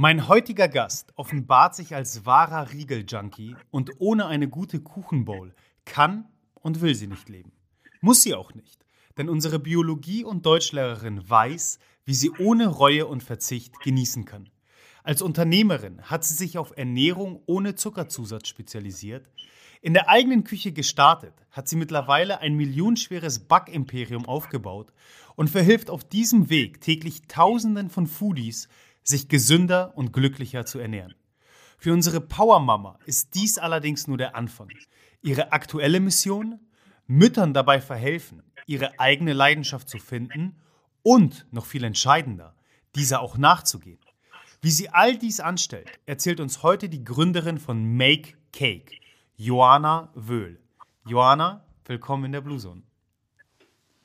Mein heutiger Gast offenbart sich als wahrer Riegel-Junkie und ohne eine gute Kuchenbowl kann und will sie nicht leben. Muss sie auch nicht, denn unsere Biologie- und Deutschlehrerin weiß, wie sie ohne Reue und Verzicht genießen kann. Als Unternehmerin hat sie sich auf Ernährung ohne Zuckerzusatz spezialisiert. In der eigenen Küche gestartet, hat sie mittlerweile ein millionenschweres Backimperium aufgebaut und verhilft auf diesem Weg täglich Tausenden von Foodies, sich gesünder und glücklicher zu ernähren. Für unsere Powermama ist dies allerdings nur der Anfang. Ihre aktuelle Mission? Müttern dabei verhelfen, ihre eigene Leidenschaft zu finden und, noch viel entscheidender, dieser auch nachzugehen. Wie sie all dies anstellt, erzählt uns heute die Gründerin von Make Cake, Joanna Wöhl. Joanna, willkommen in der Blue Zone.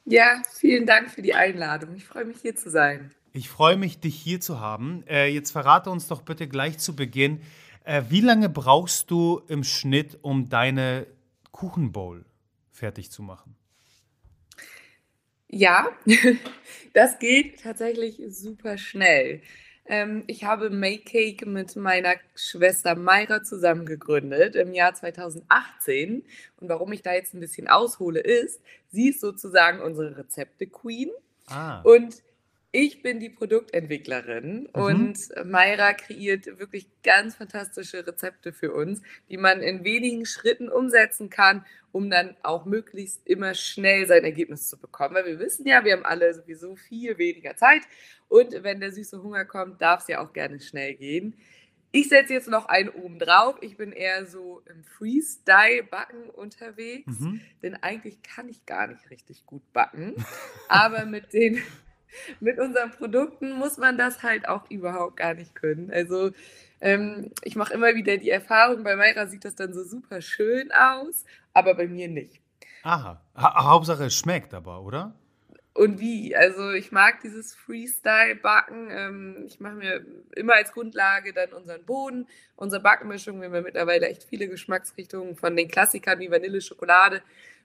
Ja, vielen Dank für die Einladung. Ich freue mich hier zu sein. Ich freue mich, dich hier zu haben. Äh, jetzt verrate uns doch bitte gleich zu Beginn, äh, wie lange brauchst du im Schnitt, um deine Kuchenbowl fertig zu machen? Ja, das geht tatsächlich super schnell. Ähm, ich habe Make Cake mit meiner Schwester Mayra zusammen gegründet im Jahr 2018. Und warum ich da jetzt ein bisschen aushole, ist, sie ist sozusagen unsere Rezepte-Queen. Ah. Und ich bin die Produktentwicklerin mhm. und Mayra kreiert wirklich ganz fantastische Rezepte für uns, die man in wenigen Schritten umsetzen kann, um dann auch möglichst immer schnell sein Ergebnis zu bekommen. Weil wir wissen ja, wir haben alle sowieso viel weniger Zeit und wenn der süße Hunger kommt, darf es ja auch gerne schnell gehen. Ich setze jetzt noch einen oben drauf. Ich bin eher so im Freestyle-Backen unterwegs, mhm. denn eigentlich kann ich gar nicht richtig gut backen. Aber mit den mit unseren Produkten muss man das halt auch überhaupt gar nicht können. Also ähm, ich mache immer wieder die Erfahrung, bei Mayra sieht das dann so super schön aus, aber bei mir nicht. Aha, ha Hauptsache es schmeckt aber, oder? Und wie? Also ich mag dieses Freestyle-Backen. Ähm, ich mache mir immer als Grundlage dann unseren Boden, unsere Backmischung. Wir haben ja mittlerweile echt viele Geschmacksrichtungen von den Klassikern wie Vanille, Schokolade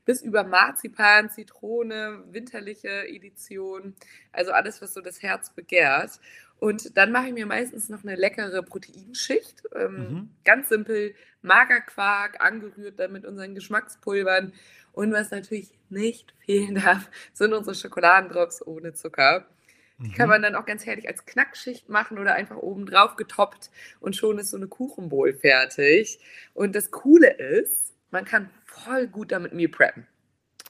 bis über Marzipan, Zitrone, winterliche Edition, also alles, was so das Herz begehrt. Und dann mache ich mir meistens noch eine leckere Proteinschicht. Ähm, mhm. Ganz simpel, Magerquark, angerührt dann mit unseren Geschmackspulvern. Und was natürlich nicht fehlen darf, sind unsere Schokoladendrops ohne Zucker. Die kann mhm. man dann auch ganz herrlich als Knackschicht machen oder einfach oben drauf getoppt und schon ist so eine Kuchenbowl fertig. Und das Coole ist, man kann voll gut damit Meal preppen.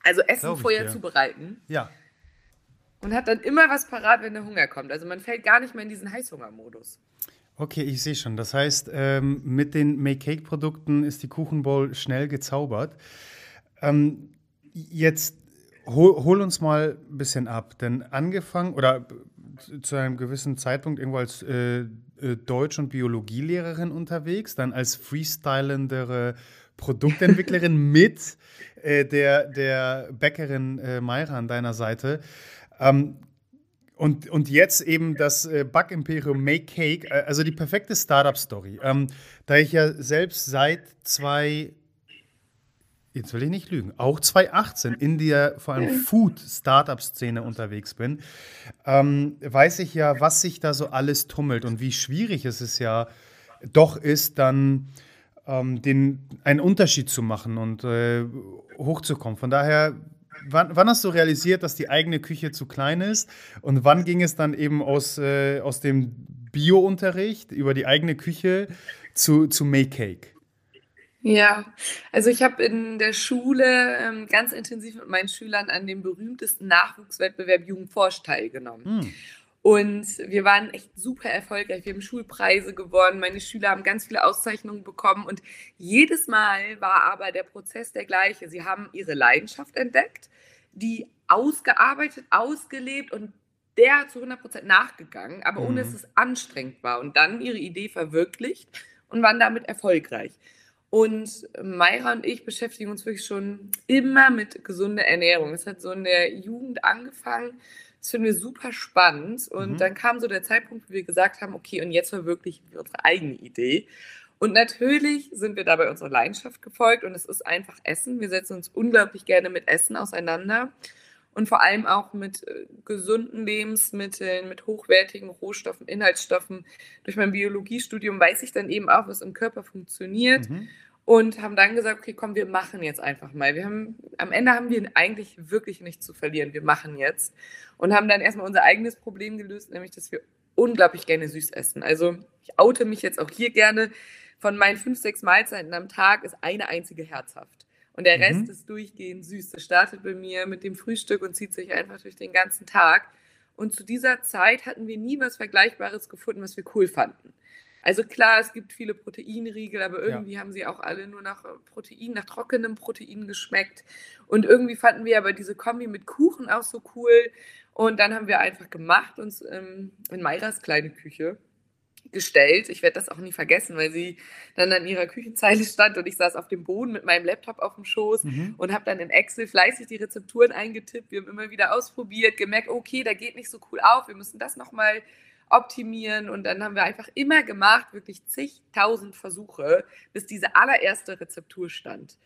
Also Essen vorher dir. zubereiten. Ja. Und hat dann immer was parat, wenn der Hunger kommt. Also man fällt gar nicht mehr in diesen Heißhungermodus. Okay, ich sehe schon. Das heißt, ähm, mit den Make-Cake-Produkten ist die Kuchenbowl schnell gezaubert. Ähm, jetzt hol, hol, uns mal ein bisschen ab. Denn angefangen oder zu einem gewissen Zeitpunkt irgendwo als äh, äh Deutsch- und Biologielehrerin unterwegs, dann als freestylendere Produktentwicklerin mit äh, der, der Bäckerin äh, Mayra an deiner Seite. Ähm, und, und jetzt eben das äh, Backimperium Make Cake, äh, also die perfekte Startup-Story. Ähm, da ich ja selbst seit zwei, jetzt will ich nicht lügen, auch 2018 in der vor allem Food-Startup-Szene unterwegs bin, ähm, weiß ich ja, was sich da so alles tummelt und wie schwierig es ist ja doch ist, dann ähm, den, einen Unterschied zu machen und äh, hochzukommen. Von daher, wann, wann, hast du realisiert, dass die eigene Küche zu klein ist? Und wann ging es dann eben aus, äh, aus dem Bio-Unterricht über die eigene Küche zu, zu Make Cake? Ja, also ich habe in der Schule ähm, ganz intensiv mit meinen Schülern an dem berühmtesten Nachwuchswettbewerb Jugendforsch teilgenommen. Hm. Und wir waren echt super erfolgreich. Wir haben Schulpreise gewonnen. Meine Schüler haben ganz viele Auszeichnungen bekommen. Und jedes Mal war aber der Prozess der gleiche. Sie haben ihre Leidenschaft entdeckt, die ausgearbeitet, ausgelebt und der zu 100 Prozent nachgegangen, aber ohne dass Mhm. es anstrengend war. Und dann ihre Idee verwirklicht und waren damit erfolgreich. Und Mayra und ich beschäftigen uns wirklich schon immer mit gesunder Ernährung. Es hat so in der Jugend angefangen. Das finden wir super spannend. Und Mhm. dann kam so der Zeitpunkt, wo wir gesagt haben, okay, und jetzt verwirklichen wir unsere eigene Idee. Und natürlich sind wir dabei unserer Leidenschaft gefolgt und es ist einfach Essen. Wir setzen uns unglaublich gerne mit Essen auseinander und vor allem auch mit äh, gesunden Lebensmitteln, mit hochwertigen Rohstoffen, Inhaltsstoffen. Durch mein Biologiestudium weiß ich dann eben auch, was im Körper funktioniert Mhm. Und haben dann gesagt, okay, komm, wir machen jetzt einfach mal. Wir haben, am Ende haben wir eigentlich wirklich nichts zu verlieren. Wir machen jetzt und haben dann erstmal unser eigenes Problem gelöst, nämlich, dass wir unglaublich gerne süß essen. Also ich oute mich jetzt auch hier gerne. Von meinen fünf, sechs Mahlzeiten am Tag ist eine einzige herzhaft. Und der Rest Mhm. ist durchgehend süß. Das startet bei mir mit dem Frühstück und zieht sich einfach durch den ganzen Tag. Und zu dieser Zeit hatten wir nie was Vergleichbares gefunden, was wir cool fanden. Also klar, es gibt viele Proteinriegel, aber Ja. irgendwie haben sie auch alle nur nach äh, Protein, nach trockenem Protein geschmeckt. Und irgendwie fanden wir aber diese Kombi mit Kuchen auch so cool. Und dann haben wir einfach gemacht, uns ähm, in Mayras kleine Küche gestellt. Ich werde das auch nie vergessen, weil sie dann an ihrer Küchenzeile stand und ich saß auf dem Boden mit meinem Laptop auf dem Schoß Mhm. und habe dann in Excel fleißig die Rezepturen eingetippt. Wir haben immer wieder ausprobiert, gemerkt, okay, da geht nicht so cool auf, wir müssen das nochmal optimieren und dann haben wir einfach immer gemacht, wirklich zigtausend Versuche, bis diese allererste Rezeptur stand.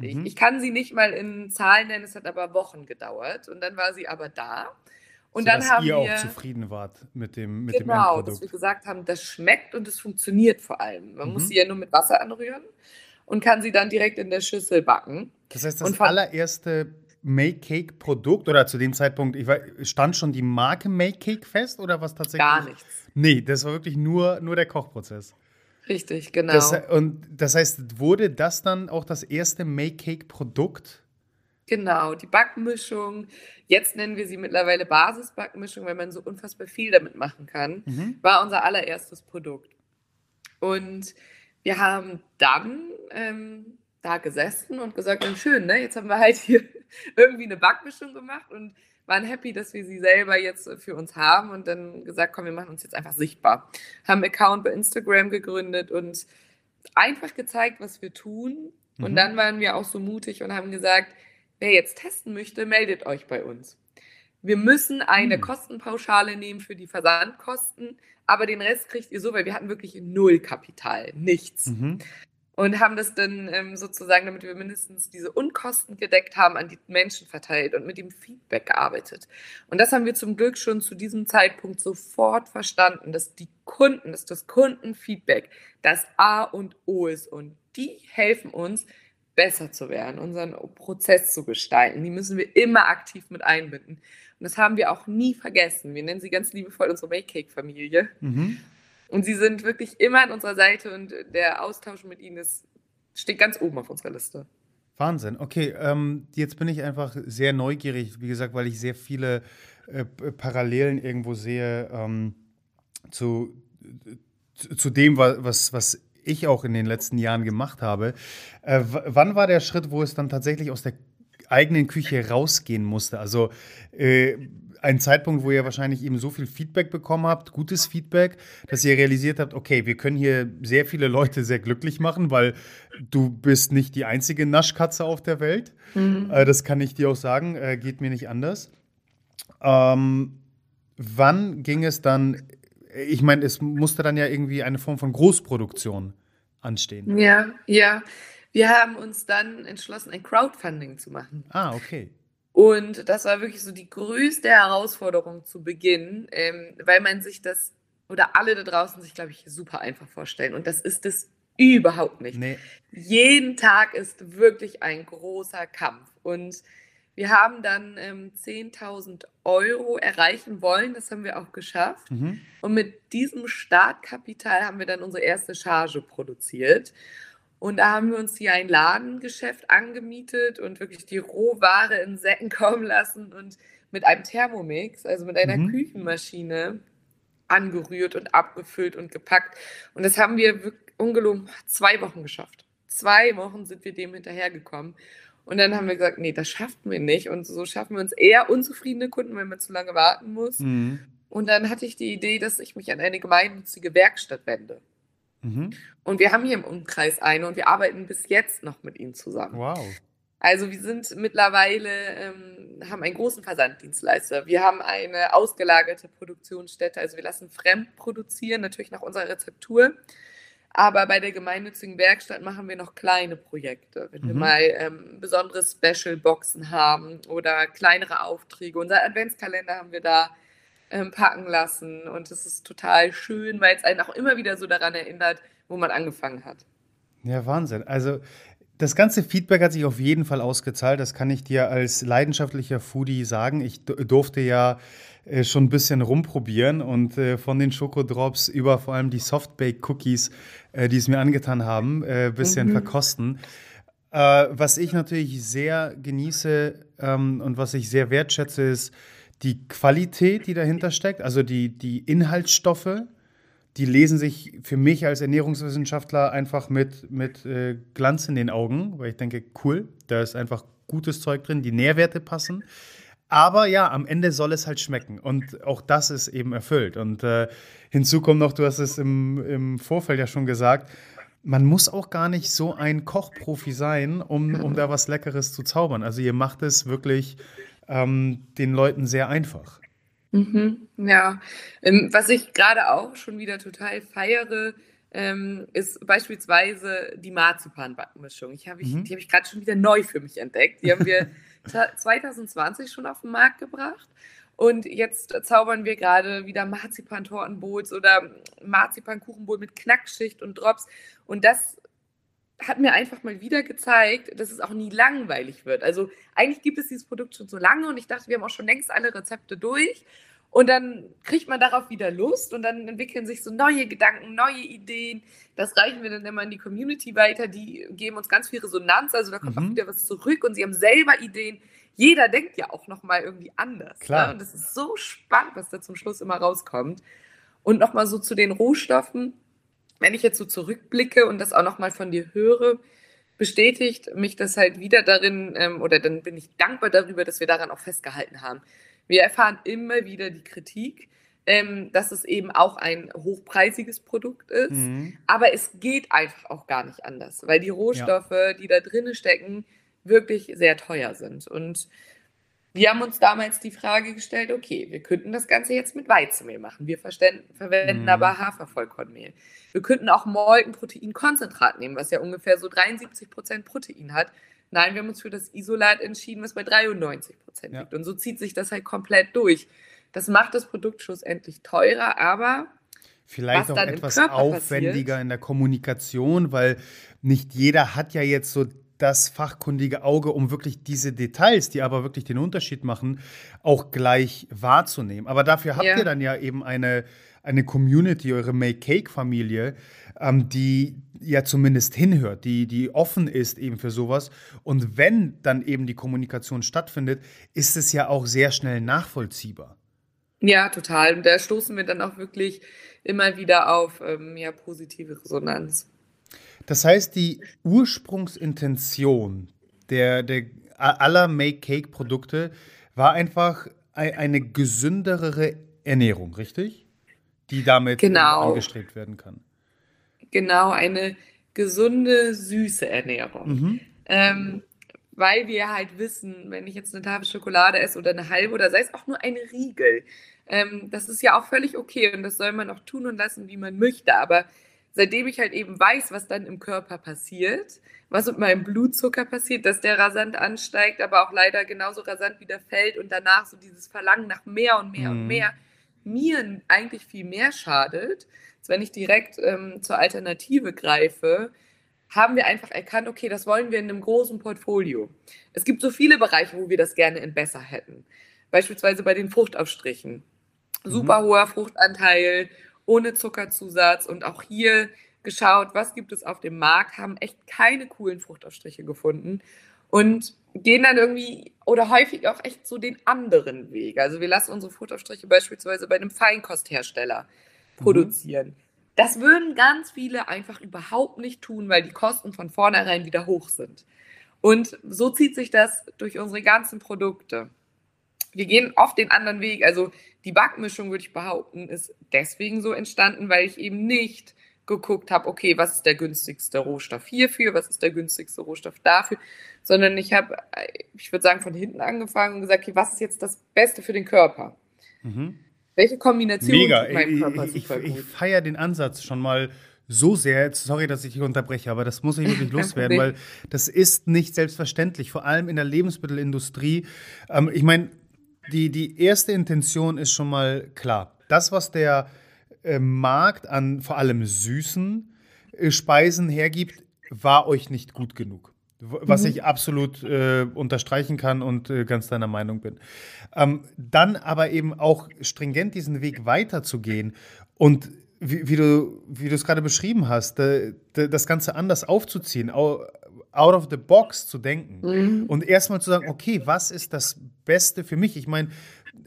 Ich, Mhm. ich kann sie nicht mal in Zahlen nennen, es hat aber Wochen gedauert und dann war sie aber da. Und dann Sodass haben ihr wir auch zufrieden wart mit dem, mit dem Genau, dass wir Endprodukt. gesagt haben, das schmeckt und es funktioniert vor allem. Man muss Mhm. sie ja nur mit Wasser anrühren und kann sie dann direkt in der Schüssel backen. Das heißt, das allererste Make Cake Produkt oder zu dem Zeitpunkt, ich weiß, stand schon die Marke Make Cake fest oder was tatsächlich? Gar nichts. Nee, das war wirklich nur, nur der Kochprozess. Richtig, genau. Das, und das heißt, wurde das dann auch das erste Make Cake Produkt? Genau, die Backmischung. Jetzt nennen wir sie mittlerweile Basisbackmischung, weil man so unfassbar viel damit machen kann. Mhm. War unser allererstes Produkt. Und wir haben dann ähm, da gesessen und gesagt, na schön, ne? Jetzt haben wir halt hier irgendwie eine Backmischung gemacht und waren happy, dass wir sie selber jetzt für uns haben und dann gesagt, komm, wir machen uns jetzt einfach sichtbar. Haben einen Account bei Instagram gegründet und einfach gezeigt, was wir tun. Und Mhm. dann waren wir auch so mutig und haben gesagt, wer jetzt testen möchte, meldet euch bei uns. Wir müssen eine Hm. Kostenpauschale nehmen für die Versandkosten, aber den Rest kriegt ihr so, weil wir hatten wirklich null Kapital, nichts. Mhm. Und haben das dann ähm, sozusagen, damit wir mindestens diese Unkosten gedeckt haben, an die Menschen verteilt und mit dem Feedback gearbeitet. Und das haben wir zum Glück schon zu diesem Zeitpunkt sofort verstanden, dass die Kunden, dass das Kundenfeedback das A und O ist. Und die helfen uns, besser zu werden, unseren Prozess zu gestalten. Die müssen wir immer aktiv mit einbinden. Und das haben wir auch nie vergessen. Wir nennen sie ganz liebevoll unsere Make-Cake-Familie. Mhm. Und sie sind wirklich immer an unserer Seite und der Austausch mit ihnen ist, steht ganz oben auf unserer Liste. Wahnsinn. Okay, ähm, jetzt bin ich einfach sehr neugierig, wie gesagt, weil ich sehr viele äh, Parallelen irgendwo sehe ähm, zu, zu, dem, wa- was, was ich auch in den letzten Jahren gemacht habe. Äh, wann war der Schritt, wo es dann tatsächlich aus der eigenen Küche rausgehen musste? Also äh, ein Zeitpunkt, wo ihr wahrscheinlich eben so viel Feedback bekommen habt, gutes Feedback, dass ihr realisiert habt, okay, wir können hier sehr viele Leute sehr glücklich machen, weil du bist nicht die einzige Naschkatze auf der Welt. Äh, das kann ich dir auch sagen, äh, geht mir nicht anders. Ähm, wann ging es dann, ich meine, es musste dann ja irgendwie eine Form von Großproduktion anstehen. Ja, ja. Wir haben uns dann entschlossen, ein Crowdfunding zu machen. Ah, okay. Und das war wirklich so die größte Herausforderung zu Beginn, ähm, weil man sich das oder alle da draußen sich, glaube ich, super einfach vorstellen. Und das ist es überhaupt nicht. Nee. Jeden Tag ist wirklich ein großer Kampf. Und wir haben dann ähm, 10.000 Euro erreichen wollen. Das haben wir auch geschafft. Mhm. Und mit diesem Startkapital haben wir dann unsere erste Charge produziert. Und da haben wir uns hier ein Ladengeschäft angemietet und wirklich die Rohware in Säcken kommen lassen und mit einem Thermomix, also mit einer mhm. Küchenmaschine, angerührt und abgefüllt und gepackt. Und das haben wir wirklich ungelogen zwei Wochen geschafft. Zwei Wochen sind wir dem hinterhergekommen. Und dann haben wir gesagt, nee, das schaffen wir nicht. Und so schaffen wir uns eher unzufriedene Kunden, wenn man zu lange warten muss. Mhm. Und dann hatte ich die Idee, dass ich mich an eine gemeinnützige Werkstatt wende. Mhm. Und wir haben hier im Umkreis eine und wir arbeiten bis jetzt noch mit ihnen zusammen. Wow. Also wir sind mittlerweile, ähm, haben einen großen Versanddienstleister. Wir haben eine ausgelagerte Produktionsstätte. Also wir lassen fremd produzieren, natürlich nach unserer Rezeptur. Aber bei der gemeinnützigen Werkstatt machen wir noch kleine Projekte. Wenn mhm. wir mal ähm, besondere Special-Boxen haben oder kleinere Aufträge. Unser Adventskalender haben wir da ähm, packen lassen. Und es ist total schön, weil es einen auch immer wieder so daran erinnert, wo man angefangen hat. Ja, Wahnsinn. Also das ganze Feedback hat sich auf jeden Fall ausgezahlt. Das kann ich dir als leidenschaftlicher Foodie sagen. Ich durfte ja äh, schon ein bisschen rumprobieren und äh, von den Schokodrops über vor allem die Softbake-Cookies, äh, die es mir angetan haben, ein bisschen mhm. verkosten. was ich natürlich sehr genieße ähm, und was ich sehr wertschätze, ist die Qualität, die dahinter steckt, also die, die Inhaltsstoffe die lesen sich für mich als Ernährungswissenschaftler einfach mit, mit äh, Glanz in den Augen, weil ich denke, cool, da ist einfach gutes Zeug drin, die Nährwerte passen. Aber ja, am Ende soll es halt schmecken. Und auch das ist eben erfüllt. Und äh, hinzu kommt noch, du hast es im, im Vorfeld ja schon gesagt, man muss auch gar nicht so ein Kochprofi sein, um, um da was Leckeres zu zaubern. Also ihr macht es wirklich ähm, den Leuten sehr einfach. Mhm, ja, ähm, was ich gerade auch schon wieder total feiere, ähm, ist beispielsweise die Marzipan-Backmischung. Ich hab ich, mhm. Die habe ich gerade schon wieder neu für mich entdeckt. Die haben wir 2020 schon auf den Markt gebracht. Und jetzt zaubern wir gerade wieder Marzipan-Tortenbowls oder Marzipan-Kuchenbowl mit Knackschicht und Drops. Und das hat mir einfach mal wieder gezeigt, dass es auch nie langweilig wird. Also eigentlich gibt es dieses Produkt schon so lange und ich dachte, wir haben auch schon längst alle Rezepte durch. Und dann kriegt man darauf wieder Lust und dann entwickeln sich so neue Gedanken, neue Ideen. Das reichen wir dann immer in die Community weiter. Die geben uns ganz viel Resonanz. Also da kommt mhm. auch wieder was zurück und sie haben selber Ideen. Jeder denkt ja auch nochmal irgendwie anders. Klar. Ne? Und das ist so spannend, was da zum Schluss immer rauskommt. Und nochmal so zu den Rohstoffen wenn ich jetzt so zurückblicke und das auch nochmal von dir höre, bestätigt mich das halt wieder darin, ähm, oder dann bin ich dankbar darüber, dass wir daran auch festgehalten haben. Wir erfahren immer wieder die Kritik, ähm, dass es eben auch ein hochpreisiges Produkt ist, mhm. aber es geht einfach auch gar nicht anders, weil die Rohstoffe, ja. die da drinnen stecken, wirklich sehr teuer sind. Und wir haben uns damals die Frage gestellt, okay, wir könnten das Ganze jetzt mit Weizenmehl machen. Wir verwenden mhm. aber Hafervollkornmehl. Wir könnten auch Molkenproteinkonzentrat nehmen, was ja ungefähr so 73 Prozent Protein hat. Nein, wir haben uns für das Isolat entschieden, was bei 93 Prozent ja. liegt. Und so zieht sich das halt komplett durch. Das macht das Produkt schlussendlich teurer, aber vielleicht auch etwas aufwendiger passiert, in der Kommunikation, weil nicht jeder hat ja jetzt so das fachkundige Auge, um wirklich diese Details, die aber wirklich den Unterschied machen, auch gleich wahrzunehmen. Aber dafür habt ja. ihr dann ja eben eine, eine Community, eure Make-Cake-Familie, ähm, die ja zumindest hinhört, die, die offen ist eben für sowas. Und wenn dann eben die Kommunikation stattfindet, ist es ja auch sehr schnell nachvollziehbar. Ja, total. Und da stoßen wir dann auch wirklich immer wieder auf ähm, ja, positive Resonanz. Das heißt, die Ursprungsintention der, der aller Make-Cake-Produkte war einfach eine gesündere Ernährung, richtig? Die damit genau. angestrebt werden kann. Genau, eine gesunde, süße Ernährung. Mhm. Ähm, weil wir halt wissen, wenn ich jetzt eine Tafel Schokolade esse oder eine halbe oder sei es auch nur eine Riegel, ähm, das ist ja auch völlig okay und das soll man auch tun und lassen, wie man möchte. Aber seitdem ich halt eben weiß, was dann im Körper passiert, was mit meinem Blutzucker passiert, dass der rasant ansteigt, aber auch leider genauso rasant wieder fällt und danach so dieses Verlangen nach mehr und mehr mhm. und mehr mir eigentlich viel mehr schadet, als wenn ich direkt ähm, zur Alternative greife, haben wir einfach erkannt, okay, das wollen wir in einem großen Portfolio. Es gibt so viele Bereiche, wo wir das gerne in besser hätten. Beispielsweise bei den Fruchtaufstrichen. Super mhm. hoher Fruchtanteil ohne Zuckerzusatz. Und auch hier geschaut, was gibt es auf dem Markt, haben echt keine coolen Fruchtaufstriche gefunden und gehen dann irgendwie oder häufig auch echt so den anderen Weg. Also wir lassen unsere Fruchtaufstriche beispielsweise bei einem Feinkosthersteller mhm. produzieren. Das würden ganz viele einfach überhaupt nicht tun, weil die Kosten von vornherein wieder hoch sind. Und so zieht sich das durch unsere ganzen Produkte. Wir gehen oft den anderen Weg. Also die Backmischung, würde ich behaupten, ist deswegen so entstanden, weil ich eben nicht geguckt habe, okay, was ist der günstigste Rohstoff hierfür, was ist der günstigste Rohstoff dafür, sondern ich habe, ich würde sagen, von hinten angefangen und gesagt, okay, was ist jetzt das Beste für den Körper? Mhm. Welche Kombination Mega. tut meinem Körper ich, super ich? Ich feiere den Ansatz schon mal so sehr, sorry, dass ich dich unterbreche, aber das muss ich wirklich loswerden, weil das ist nicht selbstverständlich, vor allem in der Lebensmittelindustrie. Ähm, ich meine, die, die erste Intention ist schon mal klar. Das, was der äh, Markt an vor allem süßen äh, Speisen hergibt, war euch nicht gut genug. Was mhm. ich absolut äh, unterstreichen kann und äh, ganz deiner Meinung bin. Ähm, dann aber eben auch stringent diesen Weg weiterzugehen und wie, wie du wie es gerade beschrieben hast, de, das Ganze anders aufzuziehen, out of the box zu denken mhm. und erstmal zu sagen, okay, was ist das Beste für mich? Ich meine,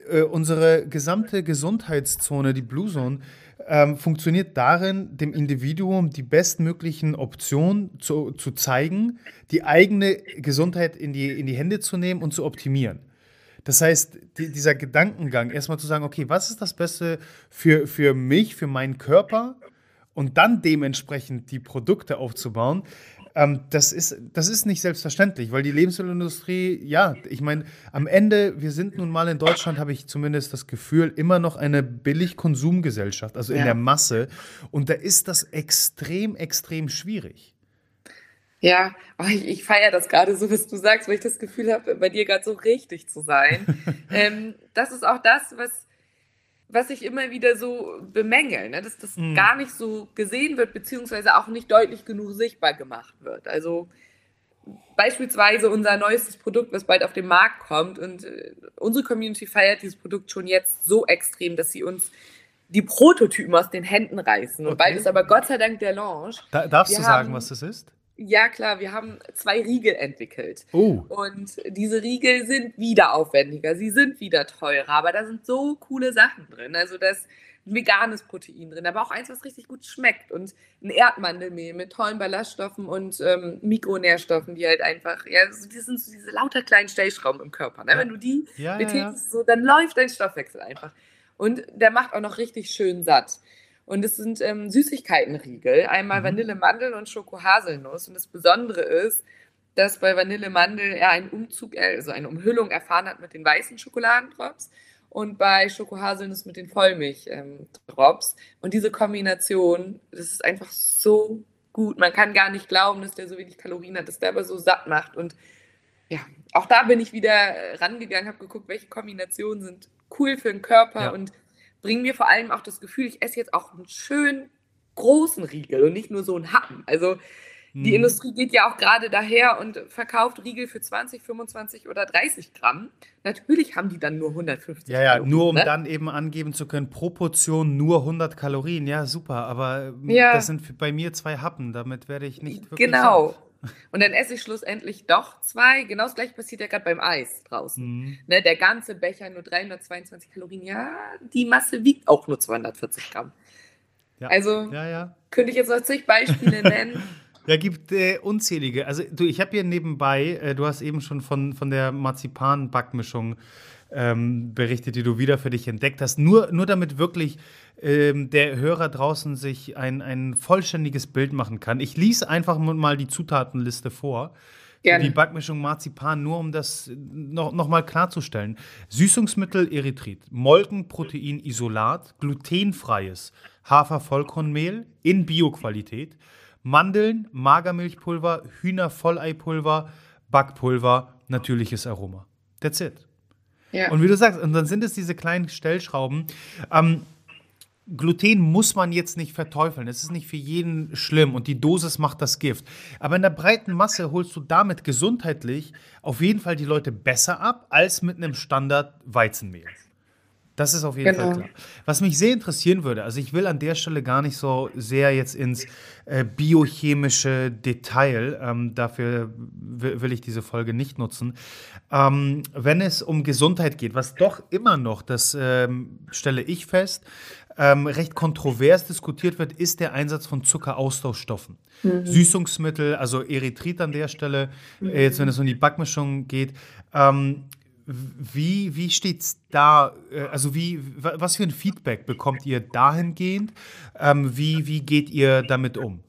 äh, unsere gesamte Gesundheitszone, die Blue Zone, ähm, funktioniert darin, dem Individuum die bestmöglichen Optionen zu, zu zeigen, die eigene Gesundheit in die, in die Hände zu nehmen und zu optimieren. Das heißt, die, dieser Gedankengang, erstmal zu sagen, okay, was ist das Beste für, für mich, für meinen Körper und dann dementsprechend die Produkte aufzubauen, ähm, das, ist, das ist nicht selbstverständlich, weil die Lebensmittelindustrie, ja, ich meine, am Ende, wir sind nun mal in Deutschland, habe ich zumindest das Gefühl, immer noch eine Billigkonsumgesellschaft, also in ja. der Masse. Und da ist das extrem, extrem schwierig. Ja, oh, ich, ich feiere das gerade so, was du sagst, weil ich das Gefühl habe, bei dir gerade so richtig zu sein. ähm, das ist auch das, was was ich immer wieder so bemängel, ne? dass das mhm. gar nicht so gesehen wird, beziehungsweise auch nicht deutlich genug sichtbar gemacht wird. Also beispielsweise unser neuestes Produkt, was bald auf den Markt kommt und äh, unsere Community feiert dieses Produkt schon jetzt so extrem, dass sie uns die Prototypen aus den Händen reißen. Und okay. bald ist aber Gott sei Dank der Launch. Da, darfst Wir du sagen, was das ist? Ja, klar, wir haben zwei Riegel entwickelt. Oh. Und diese Riegel sind wieder aufwendiger, sie sind wieder teurer, aber da sind so coole Sachen drin. Also da ist ein veganes Protein drin, aber auch eins, was richtig gut schmeckt und ein Erdmandelmehl mit tollen Ballaststoffen und ähm, Mikronährstoffen, die halt einfach, ja, das sind so diese lauter kleinen Stellschrauben im Körper. Ne? Ja. Wenn du die ja, betätigst, ja, so, dann läuft dein Stoffwechsel einfach. Und der macht auch noch richtig schön satt. Und es sind ähm, Süßigkeitenriegel, einmal mhm. Vanille, Mandel und Schoko-Haselnuss. Und das Besondere ist, dass bei Vanille Mandel er einen Umzug, äh, also eine Umhüllung erfahren hat mit den weißen Schokoladendrops und bei Schokohaselnuss mit den Vollmilch-Drops. Ähm, und diese Kombination, das ist einfach so gut. Man kann gar nicht glauben, dass der so wenig Kalorien hat, dass der aber so satt macht. Und ja, auch da bin ich wieder äh, rangegangen, habe geguckt, welche Kombinationen sind cool für den Körper ja. und bringen mir vor allem auch das Gefühl, ich esse jetzt auch einen schönen großen Riegel und nicht nur so einen Happen. Also die hm. Industrie geht ja auch gerade daher und verkauft Riegel für 20, 25 oder 30 Gramm. Natürlich haben die dann nur 150 Ja, ja, Kalorien, nur um ne? dann eben angeben zu können, pro Portion nur 100 Kalorien. Ja, super, aber ja. das sind bei mir zwei Happen. Damit werde ich nicht wirklich. Genau. Satt. Und dann esse ich schlussendlich doch zwei. Genau das gleiche passiert ja gerade beim Eis draußen. Mhm. Ne, der ganze Becher nur 322 Kalorien. Ja, die Masse wiegt auch nur 240 Gramm. Ja. Also ja, ja. könnte ich jetzt noch zig Beispiele nennen. Ja, gibt äh, unzählige. Also du, ich habe hier nebenbei, äh, du hast eben schon von, von der Marzipan-Backmischung ähm, berichtet, die du wieder für dich entdeckt hast. Nur, nur damit wirklich ähm, der Hörer draußen sich ein, ein vollständiges Bild machen kann. Ich lese einfach mal die Zutatenliste vor. Gerne. Die Backmischung Marzipan, nur um das noch, noch mal klarzustellen. Süßungsmittel Erythrit, Molkenprotein-Isolat, glutenfreies Hafer-Vollkornmehl in Bioqualität, Mandeln, Magermilchpulver, Hühnervolleipulver, Backpulver, natürliches Aroma. That's it. Ja. Und wie du sagst, und dann sind es diese kleinen Stellschrauben. Ähm, Gluten muss man jetzt nicht verteufeln. Es ist nicht für jeden schlimm und die Dosis macht das Gift. Aber in der breiten Masse holst du damit gesundheitlich auf jeden Fall die Leute besser ab als mit einem Standard Weizenmehl. Das ist auf jeden genau. Fall klar. Was mich sehr interessieren würde, also ich will an der Stelle gar nicht so sehr jetzt ins äh, biochemische Detail, ähm, dafür will ich diese Folge nicht nutzen. Ähm, wenn es um Gesundheit geht, was doch immer noch, das ähm, stelle ich fest, ähm, recht kontrovers diskutiert wird, ist der Einsatz von Zuckeraustauschstoffen. Mhm. Süßungsmittel, also Erythrit an der Stelle, mhm. äh, jetzt wenn es um die Backmischung geht. Ähm, wie, wie steht es da? Äh, also, wie, was für ein Feedback bekommt ihr dahingehend? Ähm, wie, wie geht ihr damit um?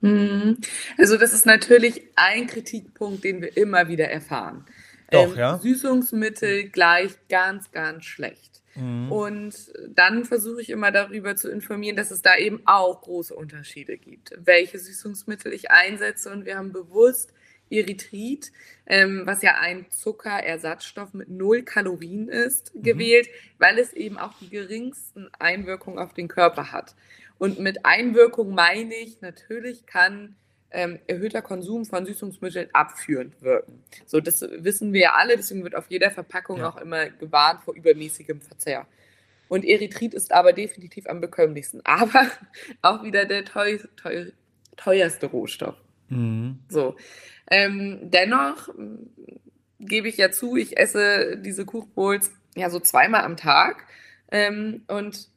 Mhm. Also, das ist natürlich ein Kritikpunkt, den wir immer wieder erfahren. Doch, ähm, ja. Süßungsmittel gleich ganz, ganz schlecht. Mhm. Und dann versuche ich immer darüber zu informieren, dass es da eben auch große Unterschiede gibt, welche Süßungsmittel ich einsetze. Und wir haben bewusst Erythrit, ähm, was ja ein Zuckerersatzstoff mit null Kalorien ist, mhm. gewählt, weil es eben auch die geringsten Einwirkungen auf den Körper hat. Und mit Einwirkung meine ich, natürlich kann ähm, erhöhter Konsum von Süßungsmitteln abführend wirken. So, das wissen wir ja alle, deswegen wird auf jeder Verpackung ja. auch immer gewarnt vor übermäßigem Verzehr. Und Erythrit ist aber definitiv am bekömmlichsten, aber auch wieder der teuer, teuer, teuerste Rohstoff. Mhm. So. Ähm, dennoch gebe ich ja zu, ich esse diese Kuchbowls ja so zweimal am Tag. Ähm, und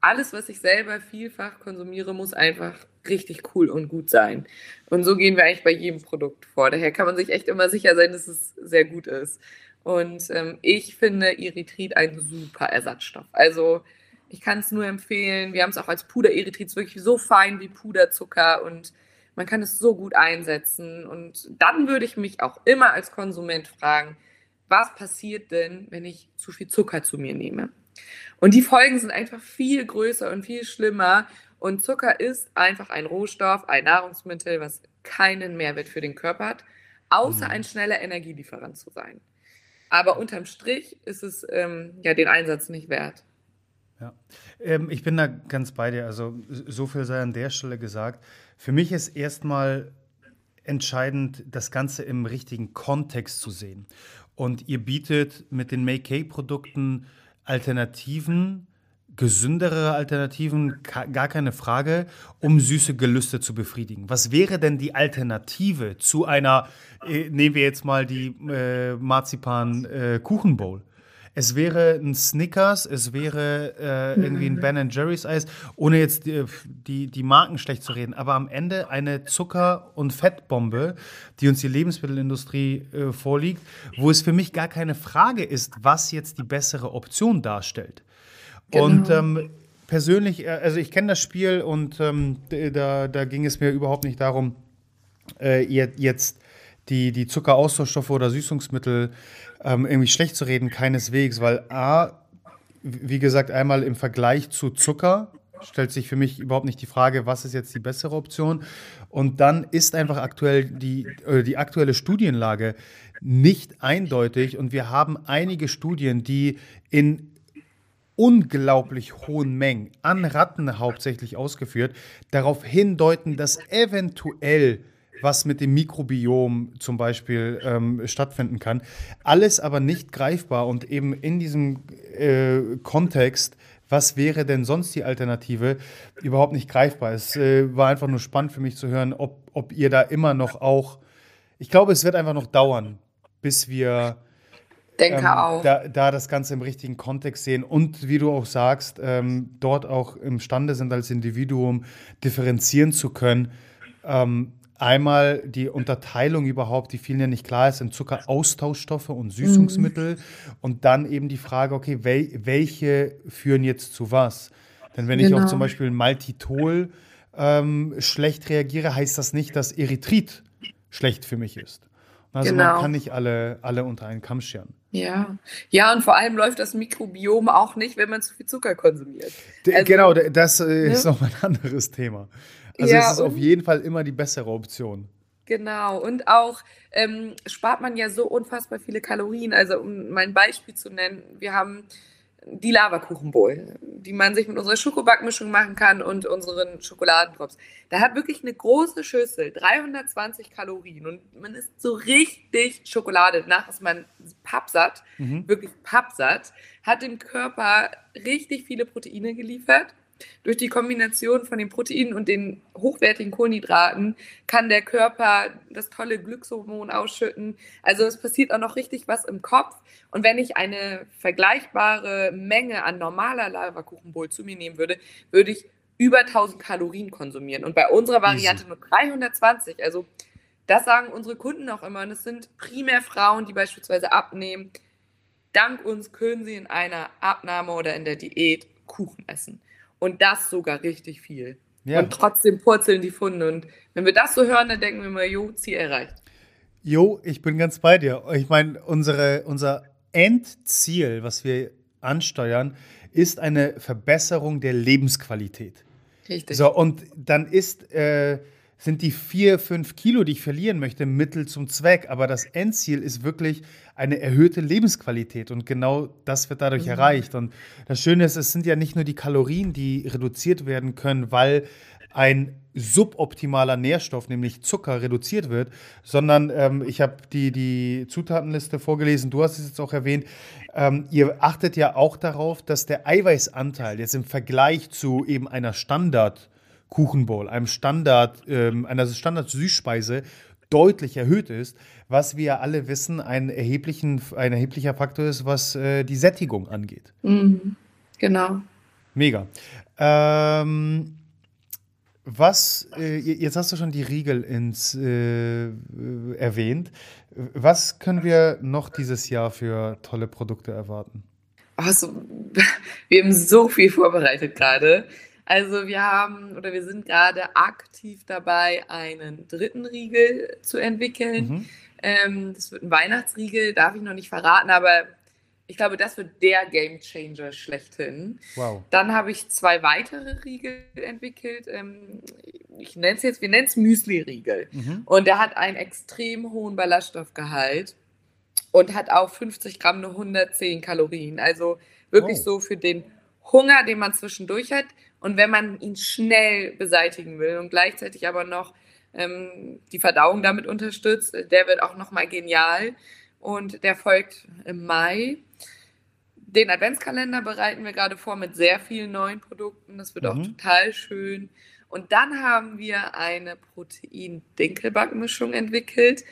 alles, was ich selber vielfach konsumiere, muss einfach richtig cool und gut sein. Und so gehen wir eigentlich bei jedem Produkt vor. Daher kann man sich echt immer sicher sein, dass es sehr gut ist. Und ähm, ich finde Erythrit ein super Ersatzstoff. Also ich kann es nur empfehlen. Wir haben es auch als Puder-Erythrit wirklich so fein wie Puderzucker und man kann es so gut einsetzen. Und dann würde ich mich auch immer als Konsument fragen, was passiert denn, wenn ich zu viel Zucker zu mir nehme? Und die Folgen sind einfach viel größer und viel schlimmer. Und Zucker ist einfach ein Rohstoff, ein Nahrungsmittel, was keinen Mehrwert für den Körper hat, außer mhm. ein schneller Energielieferant zu sein. Aber unterm Strich ist es ähm, ja den Einsatz nicht wert. Ja, ähm, ich bin da ganz bei dir. Also so viel sei an der Stelle gesagt. Für mich ist erstmal entscheidend, das Ganze im richtigen Kontext zu sehen. Und ihr bietet mit den Make-Produkten Alternativen, gesündere Alternativen, gar keine Frage, um süße Gelüste zu befriedigen. Was wäre denn die Alternative zu einer, äh, nehmen wir jetzt mal die äh, Marzipan-Kuchenbowl? Äh, es wäre ein Snickers, es wäre äh, irgendwie ein Ben Jerry's Eis, ohne jetzt die, die, die, Marken schlecht zu reden, aber am Ende eine Zucker- und Fettbombe, die uns die Lebensmittelindustrie äh, vorliegt, wo es für mich gar keine Frage ist, was jetzt die bessere Option darstellt. Genau. Und ähm, persönlich, äh, also ich kenne das Spiel und ähm, da, da ging es mir überhaupt nicht darum, äh, jetzt die, die Zuckeraustauschstoffe oder Süßungsmittel ähm, irgendwie schlecht zu reden, keineswegs, weil A, wie gesagt, einmal im Vergleich zu Zucker stellt sich für mich überhaupt nicht die Frage, was ist jetzt die bessere Option. Und dann ist einfach aktuell die, die aktuelle Studienlage nicht eindeutig und wir haben einige Studien, die in unglaublich hohen Mengen an Ratten hauptsächlich ausgeführt, darauf hindeuten, dass eventuell was mit dem Mikrobiom zum Beispiel ähm, stattfinden kann. Alles aber nicht greifbar und eben in diesem äh, Kontext, was wäre denn sonst die Alternative, überhaupt nicht greifbar. Es äh, war einfach nur spannend für mich zu hören, ob, ob ihr da immer noch auch, ich glaube, es wird einfach noch dauern, bis wir Denke ähm, auch. Da, da, das Ganze im richtigen Kontext sehen und wie du auch sagst, ähm, dort auch imstande sind, als Individuum differenzieren zu können. Ähm, Einmal die Unterteilung überhaupt, die vielen ja nicht klar ist, in Zuckeraustauschstoffe und Süßungsmittel. Mhm. Und dann eben die Frage, okay, wel welche führen jetzt zu was? Denn wenn genau. ich auf zum Beispiel Maltitol ähm, schlecht reagiere, heißt das nicht, dass Erythrit schlecht für mich ist. Also genau. man kann nicht alle, alle unter einen Kamm scheren. Ja. ja, und vor allem läuft das Mikrobiom auch nicht, wenn man zu viel Zucker konsumiert. Also, genau, das äh, ne? ist nochmal ein anderes Thema. Also ja, es ist auf jeden Fall immer die bessere Option. Genau, und auch ähm, spart man ja so unfassbar viele Kalorien. Also um mein Beispiel zu nennen, wir haben die Lavakuchenbowl, die man sich mit unserer Schokobackmischung machen kann und unseren Schokoladendrops. Da hat wirklich eine große Schüssel, 320 Kalorien und man ist so richtig Schokolade. Danach ist man pappsatt, mhm. wirklich pappsatt, hat dem Körper richtig viele Proteine geliefert durch die Kombination von den Proteinen und den hochwertigen Kohlenhydraten kann der Körper das tolle Glückshormon ausschütten. Also es passiert auch noch richtig was im Kopf. Und wenn ich eine vergleichbare Menge an normaler Lavakuchenbowl zu mir nehmen würde, würde ich über 1000 Kalorien konsumieren. Und bei unserer Variante nur 320. Also das sagen unsere Kunden auch immer. Und es sind primär Frauen, die beispielsweise abnehmen. Dank uns können sie in einer Abnahme oder in der Diät Kuchen essen. Und das sogar richtig viel. Ja. Und trotzdem purzeln die Funde. Und wenn wir das so hören, dann denken wir mal, jo, Ziel erreicht. Jo, ich bin ganz bei dir. Ich meine, unsere, unser Endziel, was wir ansteuern, ist eine Verbesserung der Lebensqualität. Richtig. So, und dann ist, äh, sind die vier, fünf Kilo, die ich verlieren möchte, Mittel zum Zweck. Aber das Endziel ist wirklich eine erhöhte Lebensqualität und genau das wird dadurch mhm. erreicht. Und das Schöne ist, es sind ja nicht nur die Kalorien, die reduziert werden können, weil ein suboptimaler Nährstoff, nämlich Zucker, reduziert wird, sondern ähm, ich habe die, die Zutatenliste vorgelesen, du hast es jetzt auch erwähnt, ähm, ihr achtet ja auch darauf, dass der Eiweißanteil jetzt im Vergleich zu eben einer Standard- Kuchenbowl, einem Standard, ähm, einer Standard-Süßspeise deutlich erhöht ist, was wir alle wissen, ein, erheblichen, ein erheblicher Faktor ist, was äh, die Sättigung angeht. Mhm. Genau. Mega. Ähm, was, äh, jetzt hast du schon die Riegel ins, äh, erwähnt. Was können wir noch dieses Jahr für tolle Produkte erwarten? Also, wir haben so viel vorbereitet gerade. Also wir haben oder wir sind gerade aktiv dabei, einen dritten Riegel zu entwickeln. Mhm. Ähm, das wird ein Weihnachtsriegel, darf ich noch nicht verraten, aber ich glaube, das wird der Game Changer schlechthin. Wow. Dann habe ich zwei weitere Riegel entwickelt. Ähm, ich nenne es jetzt, wir nennen es Müsli-Riegel. Mhm. Und der hat einen extrem hohen Ballaststoffgehalt und hat auch 50 Gramm nur 110 Kalorien. Also wirklich oh. so für den Hunger, den man zwischendurch hat. Und wenn man ihn schnell beseitigen will und gleichzeitig aber noch ähm, die Verdauung damit unterstützt, der wird auch nochmal genial. Und der folgt im Mai. Den Adventskalender bereiten wir gerade vor mit sehr vielen neuen Produkten. Das wird mhm. auch total schön. Und dann haben wir eine Protein-Dinkelbackmischung entwickelt,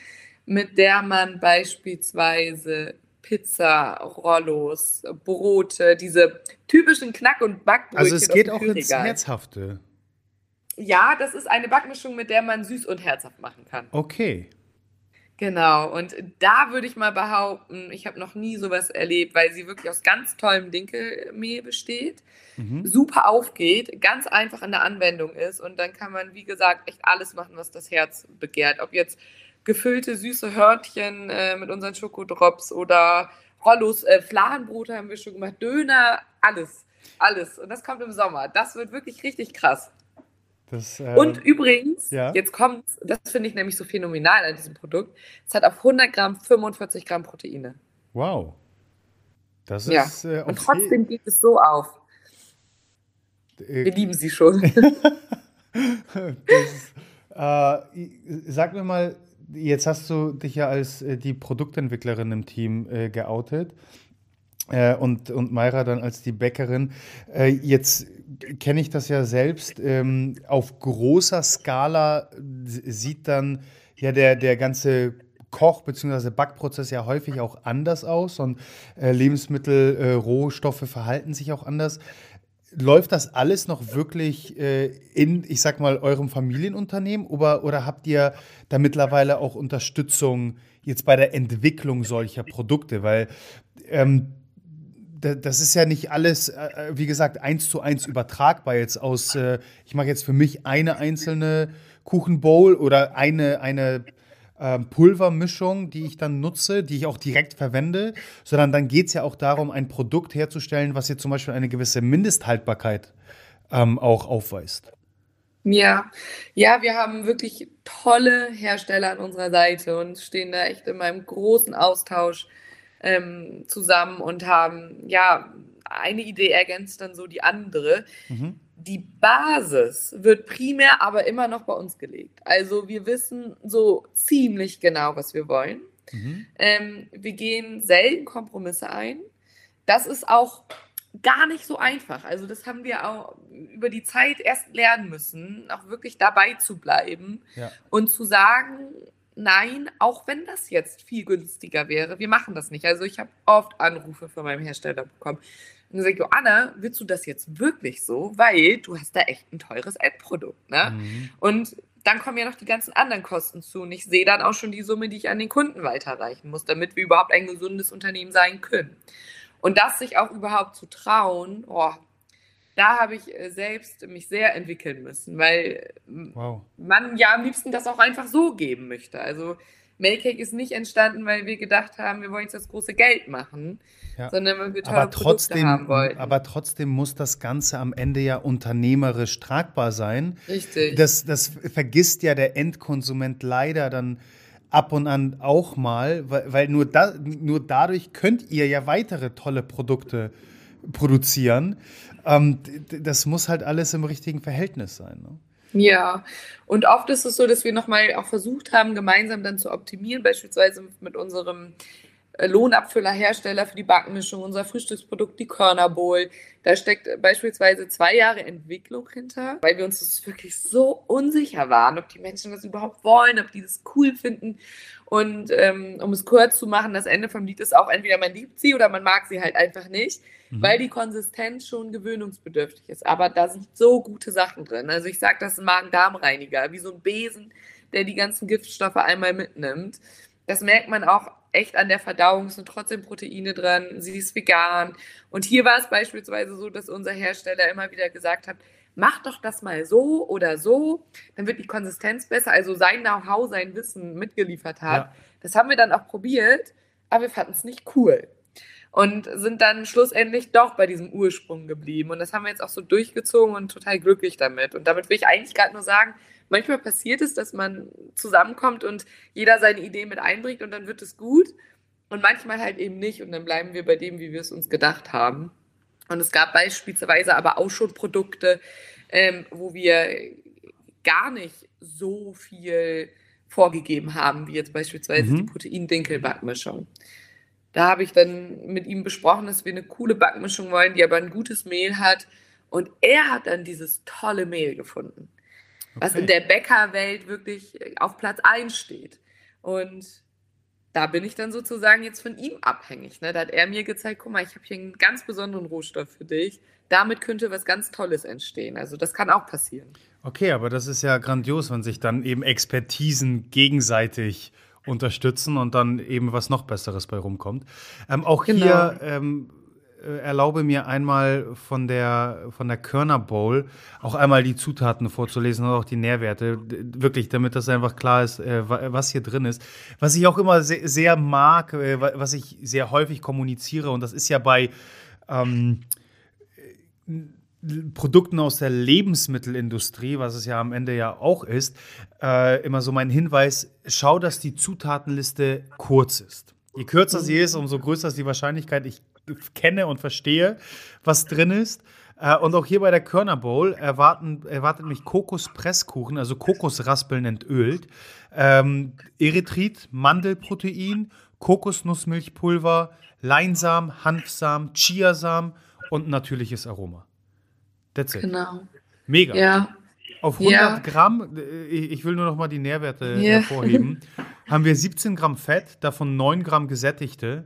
mit der man beispielsweise Pizza, Rollos, Brote, diese typischen Knack- und Backbrötchen. Also es geht auch ins Herzhafte. Ja, das ist eine Backmischung, mit der man süß und herzhaft machen kann. Okay. Genau, und da würde ich mal behaupten, ich habe noch nie sowas erlebt, weil sie wirklich aus ganz tollem Dinkelmehl besteht, mhm. super aufgeht, ganz einfach in der Anwendung ist und dann kann man, wie gesagt, echt alles machen, was das Herz begehrt. Ob jetzt gefüllte süße Hörtchen äh, mit unseren Schokodrops oder Rollos, äh, Fladenbrote haben wir schon gemacht, Döner, alles, alles. Und das kommt im Sommer. Das wird wirklich richtig krass. Das, äh, und übrigens, ja? jetzt kommt, das finde ich nämlich so phänomenal an diesem Produkt, es hat auf 100 Gramm 45 Gramm Proteine. Wow. Das ist, ja. Äh, und trotzdem geht es so auf. Äh, wir lieben sie schon. das, äh, sag mir mal, jetzt hast du dich ja als äh, die Produktentwicklerin im Team äh, geoutet. Äh, und, und Mayra dann als die Bäckerin. Äh, jetzt kenne ich das ja selbst. Ähm, auf großer Skala sieht dann ja der, der ganze Koch- bzw. Backprozess ja häufig auch anders aus und äh, Lebensmittel, äh, Rohstoffe verhalten sich auch anders. Läuft das alles noch wirklich äh, in, ich sag mal, eurem Familienunternehmen oder, oder habt ihr da mittlerweile auch Unterstützung jetzt bei der Entwicklung solcher Produkte? Weil ähm, das ist ja nicht alles, äh, äh, wie gesagt, eins zu eins übertragbar jetzt aus, äh, ich mache jetzt für mich eine einzelne Kuchenbowl oder eine, eine ähm, Pulvermischung, die ich dann nutze, die ich auch direkt verwende, sondern dann geht es ja auch darum, ein Produkt herzustellen, was jetzt zum Beispiel eine gewisse Mindesthaltbarkeit ähm, auch aufweist. Ja, ja, wir haben wirklich tolle Hersteller an unserer Seite und stehen da echt in meinem großen Austausch ähm, zusammen und haben ja eine Idee ergänzt dann so die andere. Mhm. Die Basis wird primär aber immer noch bei uns gelegt. Also wir wissen so ziemlich genau, was wir wollen. Mhm. Ähm, wir gehen selten Kompromisse ein. Das ist auch gar nicht so einfach. Also das haben wir auch über die Zeit erst lernen müssen, auch wirklich dabei zu bleiben ja. und zu sagen, nein, auch wenn das jetzt viel günstiger wäre, wir machen das nicht. Also ich habe oft Anrufe von meinem Hersteller bekommen. Und dann sage ich, Anna, willst du das jetzt wirklich so? Weil du hast da echt ein teures Endprodukt. Ne? Mhm. Und dann kommen ja noch die ganzen anderen Kosten zu. Und ich sehe dann auch schon die Summe, die ich an den Kunden weiterreichen muss, damit wir überhaupt ein gesundes Unternehmen sein können. Und das sich auch überhaupt zu trauen, oh, da habe ich äh, selbst mich sehr entwickeln müssen, weil wow. man ja am liebsten das auch einfach so geben möchte. Also Mailcake ist nicht entstanden, weil wir gedacht haben, wir wollen jetzt das große Geld machen, ja. sondern weil wir tolle aber trotzdem, haben wollten. Aber trotzdem muss das Ganze am Ende ja unternehmerisch tragbar sein. Richtig. Das, das vergisst ja der Endkonsument leider dann ab und an auch mal, weil, weil nur, da, nur dadurch könnt ihr ja weitere tolle Produkte produzieren. Ähm, das muss halt alles im richtigen Verhältnis sein. Ne? Ja, und oft ist es so, dass wir nochmal auch versucht haben, gemeinsam dann zu optimieren, beispielsweise mit unserem Lohnabfüllerhersteller für die Backmischung, unser Frühstücksprodukt, die Körner Bowl. Da steckt beispielsweise zwei Jahre Entwicklung hinter, weil wir uns das wirklich so unsicher waren, ob die Menschen das überhaupt wollen, ob die das cool finden. Und ähm, um es kurz zu machen, das Ende vom Lied ist auch entweder man liebt sie oder man mag sie halt einfach nicht, mhm. weil die Konsistenz schon gewöhnungsbedürftig ist. Aber da sind so gute Sachen drin. Also ich sage, das ist ein Magen-Darm-Reiniger, wie so ein Besen, der die ganzen Giftstoffe einmal mitnimmt. Das merkt man auch echt an der Verdauung, es sind trotzdem Proteine dran, sie ist vegan. Und hier war es beispielsweise so, dass unser Hersteller immer wieder gesagt hat, mach doch das mal so oder so, dann wird die Konsistenz besser. Also sein Know-how, sein Wissen mitgeliefert hat. Ja. Das haben wir dann auch probiert, aber wir fanden es nicht cool. Und sind dann schlussendlich doch bei diesem Ursprung geblieben. Und das haben wir jetzt auch so durchgezogen und total glücklich damit. Und damit will ich eigentlich gerade nur sagen, manchmal passiert es, dass man zusammenkommt und jeder seine Idee mit einbringt und dann wird es gut. Und manchmal halt eben nicht. Und dann bleiben wir bei dem, wie wir es uns gedacht haben. Und es gab beispielsweise aber auch schon Produkte, ähm, wo wir gar nicht so viel vorgegeben haben, wie jetzt beispielsweise mhm. die Protein-Dinkel-Backmischung. Da habe ich dann mit ihm besprochen, dass wir eine coole Backmischung wollen, die aber ein gutes Mehl hat. Und er hat dann dieses tolle Mehl gefunden was in der Bäckerwelt wirklich auf Platz 1 steht. Und da bin ich dann sozusagen jetzt von ihm abhängig. Ne? Da hat er mir gezeigt, guck mal, ich habe hier einen ganz besonderen Rohstoff für dich. Damit könnte was ganz Tolles entstehen. Also das kann auch passieren. Okay, aber das ist ja grandios, wenn sich dann eben Expertisen gegenseitig unterstützen und dann eben was noch Besseres bei rumkommt. Ähm, auch genau. hier ähm, äh, erlaube mir einmal von der, von der Körner Bowl auch einmal die Zutaten vorzulesen und auch die Nährwerte. Wirklich, damit das einfach klar ist, äh, was hier drin ist. Was ich auch immer sehr, sehr mag, äh, was ich sehr häufig kommuniziere, und das ist ja bei ähm, Produkten aus der Lebensmittelindustrie, was es ja am Ende ja auch ist, äh, immer so mein Hinweis, schau, dass die Zutatenliste kurz ist. Je kürzer sie ist, umso größer ist die Wahrscheinlichkeit, ich kenne und verstehe, was drin ist. Äh, und auch hier bei der Körner Bowl erwarten, erwartet mich Kokospresskuchen, also Kokosraspeln entölt, ähm, Erythrit, Mandelprotein, Kokosnussmilchpulver, Leinsamen, Hanfsamen, Chiasamen und natürliches Aroma. That's it. Genau. Mega. Ja. Auf 100 ja. Gramm, äh, ich will nur noch mal die Nährwerte ja. hervorheben, haben wir 17 Gramm Fett, davon 9 Gramm gesättigte,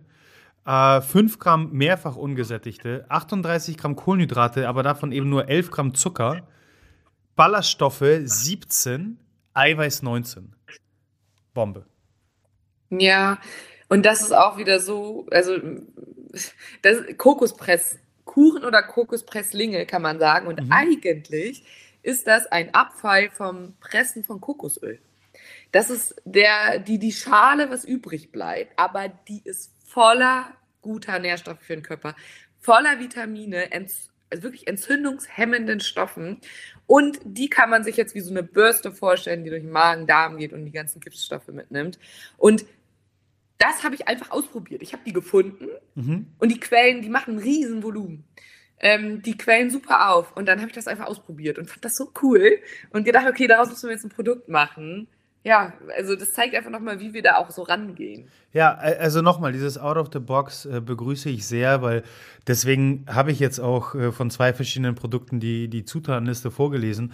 äh, 5 Gramm mehrfach ungesättigte, 38 Gramm Kohlenhydrate, aber davon eben nur 11 Gramm Zucker, Ballaststoffe 17, Eiweiß 19. Bombe. Ja, und das ist auch wieder so, also das Kokospresskuchen oder Kokospresslinge kann man sagen. Und mhm. eigentlich ist das ein Abfall vom Pressen von Kokosöl. Das ist der, die, die Schale, was übrig bleibt, aber die ist voller guter Nährstoffe für den Körper, voller Vitamine, ents also wirklich entzündungshemmenden Stoffen. Und die kann man sich jetzt wie so eine Bürste vorstellen, die durch den Magen, Darm geht und die ganzen Giftstoffe mitnimmt. Und das habe ich einfach ausprobiert. Ich habe die gefunden mhm. und die Quellen, die machen ein riesen Volumen. Ähm, die quellen super auf. Und dann habe ich das einfach ausprobiert und fand das so cool und gedacht, okay, daraus müssen wir jetzt ein Produkt machen. Ja, also das zeigt einfach nochmal, wie wir da auch so rangehen. Ja, also nochmal, dieses Out of the Box äh, begrüße ich sehr, weil deswegen habe ich jetzt auch äh, von zwei verschiedenen Produkten die, die Zutatenliste vorgelesen.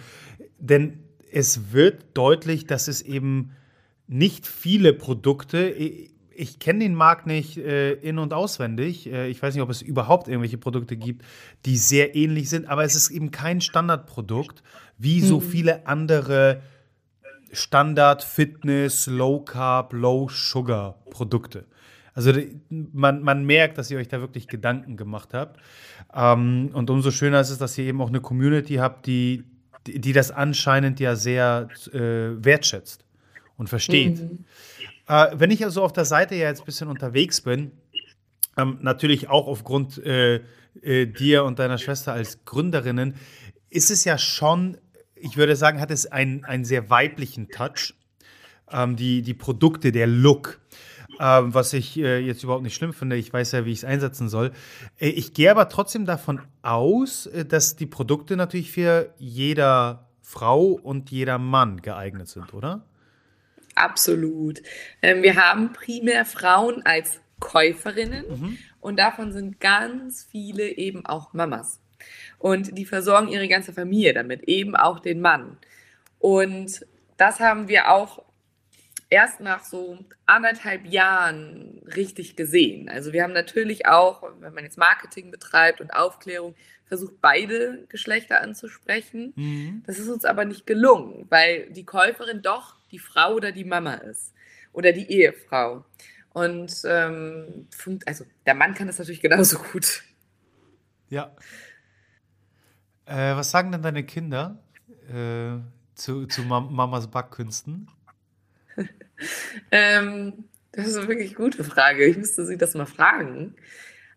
Denn es wird deutlich, dass es eben nicht viele Produkte, ich kenne den Markt nicht äh, in- und auswendig. Äh, ich weiß nicht, ob es überhaupt irgendwelche Produkte gibt, die sehr ähnlich sind, aber es ist eben kein Standardprodukt, wie so mhm. viele andere Standard Fitness, Low Carb, Low Sugar Produkte. Also man, man merkt, dass ihr euch da wirklich Gedanken gemacht habt. Ähm, und umso schöner ist es, dass ihr eben auch eine Community habt, die, die, die das anscheinend ja sehr äh, wertschätzt und versteht. Mhm. Äh, wenn ich also auf der Seite ja jetzt ein bisschen unterwegs bin, ähm, natürlich auch aufgrund äh, äh, dir und deiner Schwester als Gründerinnen, ist es ja schon, ich würde sagen, hat es einen, einen sehr weiblichen Touch. Ähm, die, die Produkte, der Look. Ähm, was ich äh, jetzt überhaupt nicht schlimm finde. Ich weiß ja, wie ich es einsetzen soll. Äh, ich gehe aber trotzdem davon aus, äh, dass die Produkte natürlich für jeder Frau und jeder Mann geeignet sind, oder? Absolut. Ähm, wir haben primär Frauen als Käuferinnen mhm. und davon sind ganz viele eben auch Mamas. Und die versorgen ihre ganze Familie damit, eben auch den Mann. Und das haben wir auch erst nach so anderthalb Jahren richtig gesehen. Also wir haben natürlich auch, wenn man jetzt Marketing betreibt und Aufklärung, versucht beide Geschlechter anzusprechen. Mhm. Das ist uns aber nicht gelungen, weil die Käuferin doch die Frau oder die Mama ist oder die Ehefrau. Und ähm, also der Mann kann das natürlich genauso gut. Ja. Äh, was sagen denn deine Kinder äh, zu, zu Mam Mamas Backkünsten? ähm, das ist eine wirklich gute Frage. Ich müsste sie das mal fragen.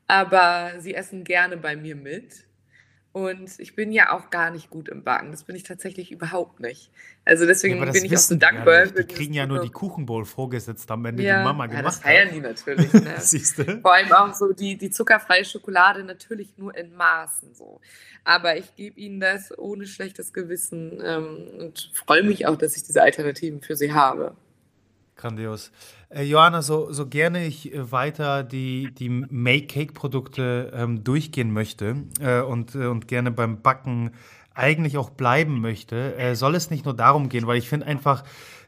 Aber sie essen gerne bei mir mit. Und ich bin ja auch gar nicht gut im Backen. Das bin ich tatsächlich überhaupt nicht. Also deswegen ja, bin ich auch so dankbar. Die, die kriegen ja nur die Kuchenbowl vorgesetzt am Ende, ja, die Mama gemacht ja, das feiern hat. die natürlich. Ne? Siehst du? Vor allem auch so die, die zuckerfreie Schokolade natürlich nur in Maßen so. Aber ich gebe ihnen das ohne schlechtes Gewissen ähm, und freue mich auch, dass ich diese Alternativen für sie habe. Grandios. Äh, Johanna, so, so gerne ich äh, weiter die, die Make-Cake-Produkte ähm, durchgehen möchte äh, und, äh, und gerne beim Backen eigentlich auch bleiben möchte, äh, soll es nicht nur darum gehen, weil ich finde einfach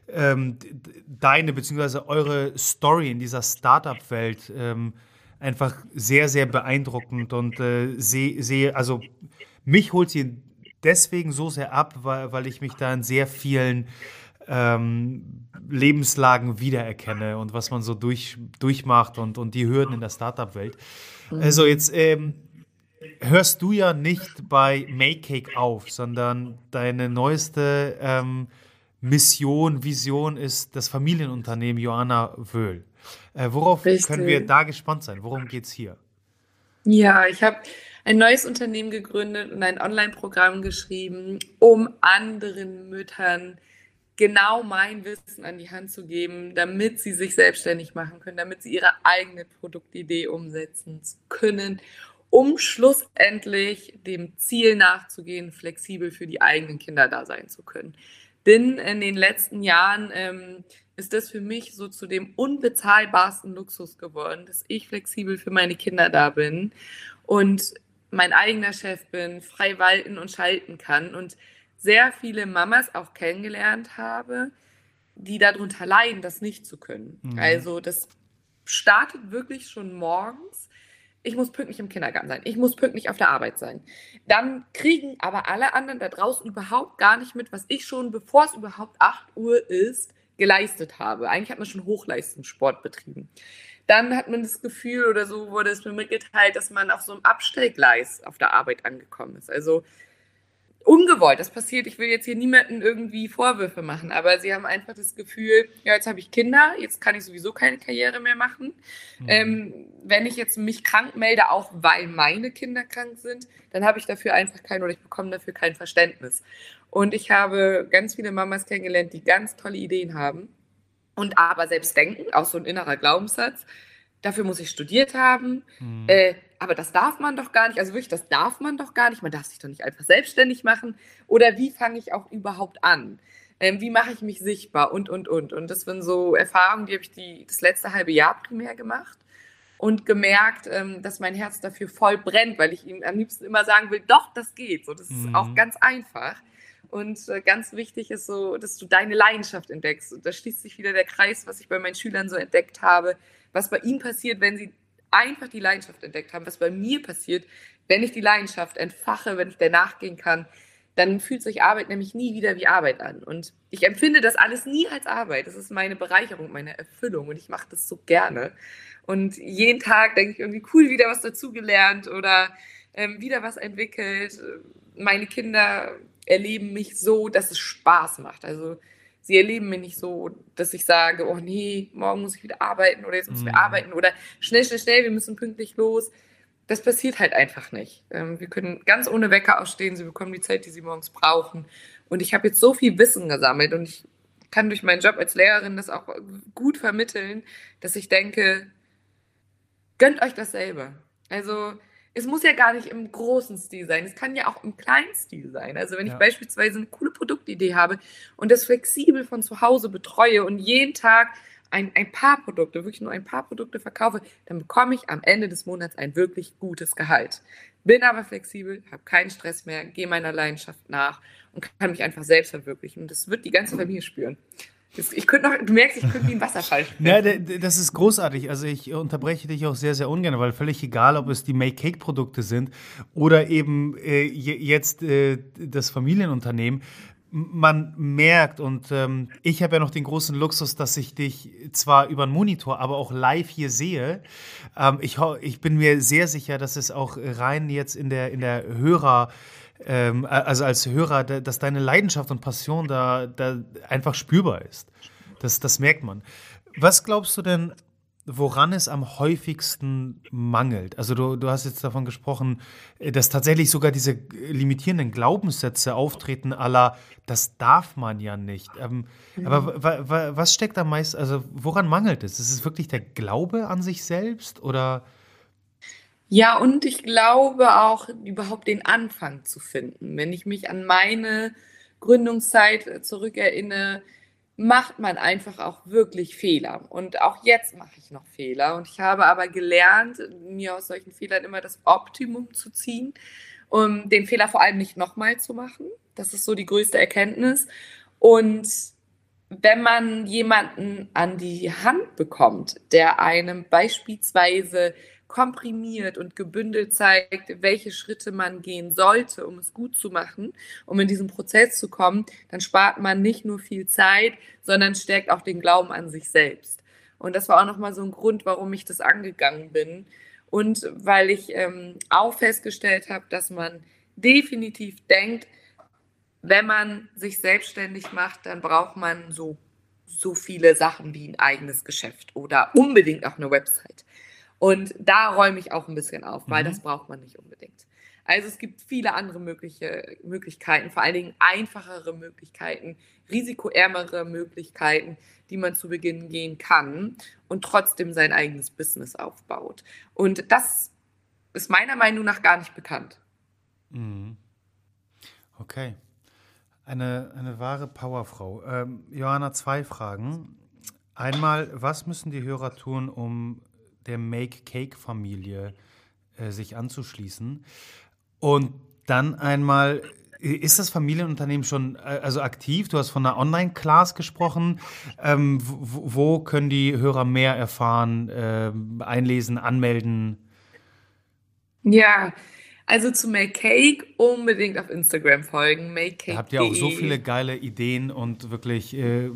ähm, deine bzw. eure Story in dieser Startup-Welt ähm, einfach sehr, sehr beeindruckend und äh, sehe, seh, also mich holt sie deswegen so sehr ab, weil, weil ich mich da in sehr vielen ähm, Lebenslagen wiedererkenne und was man so durch, durchmacht und, und die Hürden in der Startup-Welt. Mhm. Also jetzt ähm, hörst du ja nicht bei Make Cake auf, sondern deine neueste ähm, Mission, Vision ist das Familienunternehmen Joanna Wöhl. Äh, worauf Richtig. können wir da gespannt sein? Worum geht es hier? Ja, ich habe ein neues Unternehmen gegründet und ein Online-Programm geschrieben, um anderen Müttern genau mein Wissen an die Hand zu geben, damit sie sich selbstständig machen können, damit sie ihre eigene Produktidee umsetzen können, um schlussendlich dem Ziel nachzugehen, flexibel für die eigenen Kinder da sein zu können. Denn in den letzten Jahren ähm, ist das für mich so zu dem unbezahlbarsten Luxus geworden, dass ich flexibel für meine Kinder da bin und mein eigener Chef bin, frei walten und schalten kann und sehr viele Mamas auch kennengelernt habe, die darunter leiden, das nicht zu können. Mhm. Also das startet wirklich schon morgens. Ich muss pünktlich im Kindergarten sein. Ich muss pünktlich auf der Arbeit sein. Dann kriegen aber alle anderen da draußen überhaupt gar nicht mit, was ich schon, bevor es überhaupt 8 Uhr ist, geleistet habe. Eigentlich hat man schon Hochleistungssport betrieben. Dann hat man das Gefühl oder so wurde es mir mitgeteilt, dass man auf so einem Abstellgleis auf der Arbeit angekommen ist. Also ungewollt. Das passiert. Ich will jetzt hier niemanden irgendwie Vorwürfe machen, aber sie haben einfach das Gefühl, ja, jetzt habe ich Kinder, jetzt kann ich sowieso keine Karriere mehr machen. Mhm. Ähm, wenn ich jetzt mich krank melde, auch weil meine Kinder krank sind, dann habe ich dafür einfach kein oder ich bekomme dafür kein Verständnis. Und ich habe ganz viele Mamas kennengelernt, die ganz tolle Ideen haben Und aber selbst denken, auch so ein innerer Glaubenssatz, dafür muss ich studiert haben. Mhm. Äh, aber das darf man doch gar nicht. Also wirklich, das darf man doch gar nicht. Man darf sich doch nicht einfach selbstständig machen. Oder wie fange ich auch überhaupt an? Ähm, wie mache ich mich sichtbar? Und, und, und. Und das sind so Erfahrungen, die habe ich die, das letzte halbe Jahr primär gemacht und gemerkt, ähm, dass mein Herz dafür voll brennt, weil ich ihm am liebsten immer sagen will, doch, das geht. So, das mhm. ist auch ganz einfach. Und äh, ganz wichtig ist so, dass du deine Leidenschaft entdeckst. Und da schließt sich wieder der Kreis, was ich bei meinen Schülern so entdeckt habe, was bei ihnen passiert, wenn sie einfach die Leidenschaft entdeckt haben, was bei mir passiert, wenn ich die Leidenschaft entfache, wenn ich der nachgehen kann, dann fühlt sich Arbeit nämlich nie wieder wie Arbeit an. Und ich empfinde das alles nie als Arbeit. Das ist meine Bereicherung, meine Erfüllung und ich mache das so gerne. Und jeden Tag denke ich irgendwie cool, wieder was dazugelernt oder ähm, wieder was entwickelt. Meine Kinder erleben mich so, dass es Spaß macht. Also sie erleben mich nicht so, dass ich sage, oh nee, morgen muss ich wieder arbeiten oder jetzt müssen wir mhm. arbeiten oder schnell, schnell, schnell, wir müssen pünktlich los. Das passiert halt einfach nicht. Ähm, wir können ganz ohne Wecker ausstehen, sie bekommen die Zeit, die sie morgens brauchen. Und ich habe jetzt so viel Wissen gesammelt und ich kann durch meinen Job als Lehrerin das auch gut vermitteln, dass ich denke, gönnt euch dasselbe. Also es muss ja gar nicht im großen Stil sein. Es kann ja auch im kleinen Stil sein. Also wenn ja. ich beispielsweise eine coole Produktidee habe und das flexibel von zu Hause betreue und jeden Tag ein, ein paar Produkte, wirklich nur ein paar Produkte verkaufe, dann bekomme ich am Ende des Monats ein wirklich gutes Gehalt. Bin aber flexibel, habe keinen Stress mehr, gehe meiner Leidenschaft nach und kann mich einfach selbst verwirklichen. Und das wird die ganze Familie spüren. Ich könnte noch, du merkst, ich könnte wie ein Wasserfall Ja, das ist großartig. Also ich unterbreche dich auch sehr, sehr ungern, weil völlig egal, ob es die Make-Cake-Produkte sind oder eben äh, jetzt äh, das Familienunternehmen, man merkt und ähm, ich habe ja noch den großen Luxus, dass ich dich zwar über einen Monitor, aber auch live hier sehe. Ähm, ich, ich bin mir sehr sicher, dass es auch rein jetzt in der, in der Hörer- ähm, also als Hörer, dass deine Leidenschaft und Passion da, da einfach spürbar ist. Das, das merkt man. Was glaubst du denn, woran es am häufigsten mangelt? Also du, du hast jetzt davon gesprochen, dass tatsächlich sogar diese limitierenden Glaubenssätze auftreten aller, das darf man ja nicht. Ähm, mhm. Aber was steckt da meist, also woran mangelt es? Ist es wirklich der Glaube an sich selbst oder ja, und ich glaube auch, überhaupt den Anfang zu finden. Wenn ich mich an meine Gründungszeit äh, zurückerinnere, macht man einfach auch wirklich Fehler. Und auch jetzt mache ich noch Fehler. Und ich habe aber gelernt, mir aus solchen Fehlern immer das Optimum zu ziehen, um den Fehler vor allem nicht nochmal zu machen. Das ist so die größte Erkenntnis. Und wenn man jemanden an die Hand bekommt, der einem beispielsweise komprimiert und gebündelt zeigt, welche Schritte man gehen sollte, um es gut zu machen, um in diesen Prozess zu kommen, dann spart man nicht nur viel Zeit, sondern stärkt auch den Glauben an sich selbst. Und das war auch nochmal so ein Grund, warum ich das angegangen bin. Und weil ich ähm, auch festgestellt habe, dass man definitiv denkt, wenn man sich selbstständig macht, dann braucht man so, so viele Sachen wie ein eigenes Geschäft oder unbedingt auch eine Website. Und da räume ich auch ein bisschen auf, weil mhm. das braucht man nicht unbedingt. Also es gibt viele andere mögliche Möglichkeiten, vor allen Dingen einfachere Möglichkeiten, risikoärmere Möglichkeiten, die man zu Beginn gehen kann und trotzdem sein eigenes Business aufbaut. Und das ist meiner Meinung nach gar nicht bekannt. Mhm. Okay. Eine, eine wahre Powerfrau. Ähm, Johanna, zwei Fragen. Einmal, was müssen die Hörer tun, um der Make Cake Familie äh, sich anzuschließen. Und dann einmal, ist das Familienunternehmen schon äh, also aktiv? Du hast von einer Online-Class gesprochen. Ähm, wo, wo, können die Hörer mehr erfahren, äh, einlesen, anmelden? Ja, also zu Make Cake unbedingt auf Instagram folgen. Make Cake. Habt ihr auch so viele geile Ideen und wirklich, äh,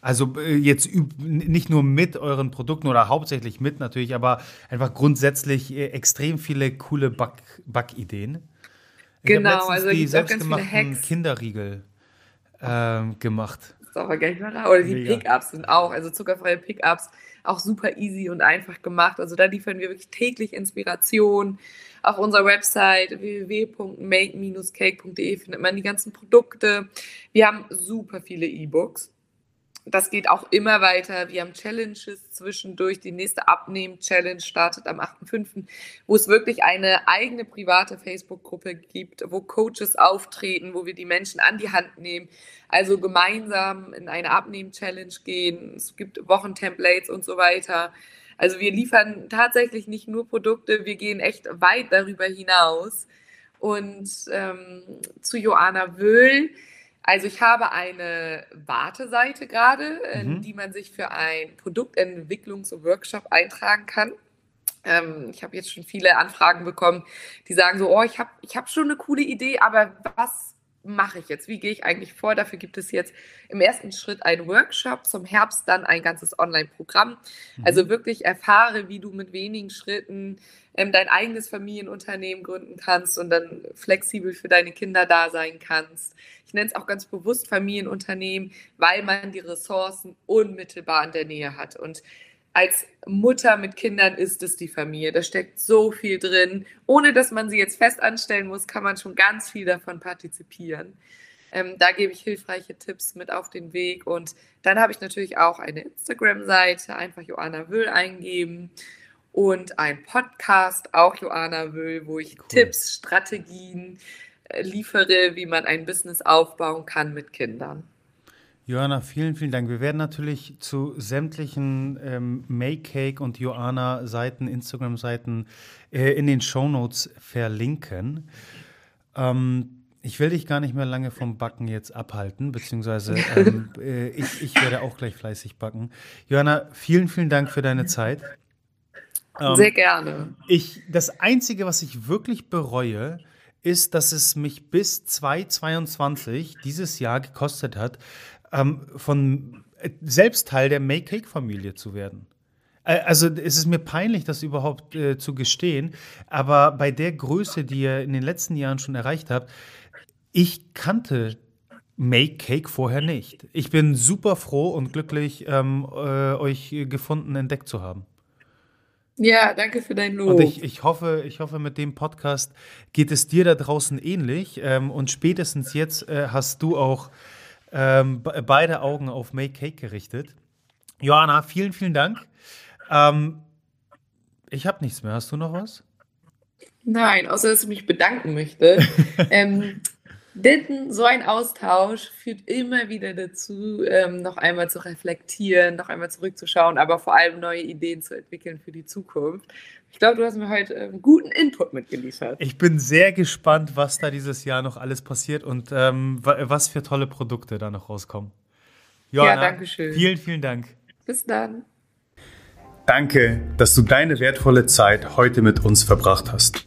also äh, jetzt nicht nur mit euren Produkten oder hauptsächlich mit natürlich, aber einfach grundsätzlich äh, extrem viele coole Backideen. Back genau, also die selbstgemachten Kinderriegel ähm, gemacht. Aber gar nicht mehr Oder die Pickups sind auch, also zuckerfreie Pickups, auch super easy und einfach gemacht. Also da liefern wir wirklich täglich Inspiration auf unserer Website www.make-cake.de findet man die ganzen Produkte. Wir haben super viele E-Books. Das geht auch immer weiter. Wir haben Challenges zwischendurch. Die nächste Abnehmen-Challenge startet am 8.5., wo es wirklich eine eigene private Facebook-Gruppe gibt, wo Coaches auftreten, wo wir die Menschen an die Hand nehmen, also gemeinsam in eine Abnehmen-Challenge gehen. Es gibt Wochentemplates und so weiter. Also wir liefern tatsächlich nicht nur Produkte, wir gehen echt weit darüber hinaus. Und ähm, zu Joanna Wöhl, also ich habe eine Warteseite gerade, in mhm. die man sich für ein Produktentwicklungsworkshop eintragen kann. Ähm, ich habe jetzt schon viele Anfragen bekommen, die sagen so, oh, ich habe ich hab schon eine coole Idee, aber was mache ich jetzt? Wie gehe ich eigentlich vor? Dafür gibt es jetzt im ersten Schritt einen Workshop, zum Herbst dann ein ganzes Online-Programm. Mhm. Also wirklich erfahre, wie du mit wenigen Schritten ähm, dein eigenes Familienunternehmen gründen kannst und dann flexibel für deine Kinder da sein kannst. Ich nenne es auch ganz bewusst Familienunternehmen, weil man die Ressourcen unmittelbar in der Nähe hat. Und als Mutter mit Kindern ist es die Familie. Da steckt so viel drin. Ohne dass man sie jetzt fest anstellen muss, kann man schon ganz viel davon partizipieren. Ähm, da gebe ich hilfreiche Tipps mit auf den Weg. Und dann habe ich natürlich auch eine Instagram-Seite, einfach Joanna Wöhl eingeben. Und ein Podcast, auch Joanna Wöhl, wo ich cool. Tipps, Strategien äh, liefere, wie man ein Business aufbauen kann mit Kindern. Johanna, vielen, vielen Dank. Wir werden natürlich zu sämtlichen ähm, Make und Joanna-Seiten, Instagram-Seiten äh, in den Shownotes verlinken. Ähm, ich will dich gar nicht mehr lange vom Backen jetzt abhalten, beziehungsweise ähm, äh, ich, ich, werde auch gleich fleißig backen. Johanna, vielen, vielen Dank für deine Zeit. Ähm, Sehr gerne. Ich, das Einzige, was ich wirklich bereue, ist, dass es mich bis 2022 dieses Jahr gekostet hat, ähm, von äh, selbst Teil der Make-Cake-Familie zu werden. Äh, also es ist mir peinlich, das überhaupt äh, zu gestehen, aber bei der Größe, die ihr in den letzten Jahren schon erreicht habt, ich kannte Make Cake vorher nicht. Ich bin super froh und glücklich, ähm, äh, euch gefunden, entdeckt zu haben. Ja, danke für dein Lob. Und ich, ich, hoffe, ich hoffe, mit dem Podcast geht es dir da draußen ähnlich. Ähm, und spätestens jetzt äh, hast du auch ähm, beide Augen auf Make Cake gerichtet. Johanna, vielen, vielen Dank. Ähm, ich habe nichts mehr. Hast du noch was? Nein, außer dass ich mich bedanken möchte. ähm, denn so ein Austausch führt immer wieder dazu, ähm, noch einmal zu reflektieren, noch einmal zurückzuschauen, aber vor allem neue Ideen zu entwickeln für die Zukunft. Ich glaube, du hast mir heute ähm, guten Input mitgeliefert. Ich bin sehr gespannt, was da dieses Jahr noch alles passiert und ähm, was für tolle Produkte da noch rauskommen. Johanna, ja, danke schön. Vielen, vielen Dank. Bis dann. Danke, dass du deine wertvolle Zeit heute mit uns verbracht hast.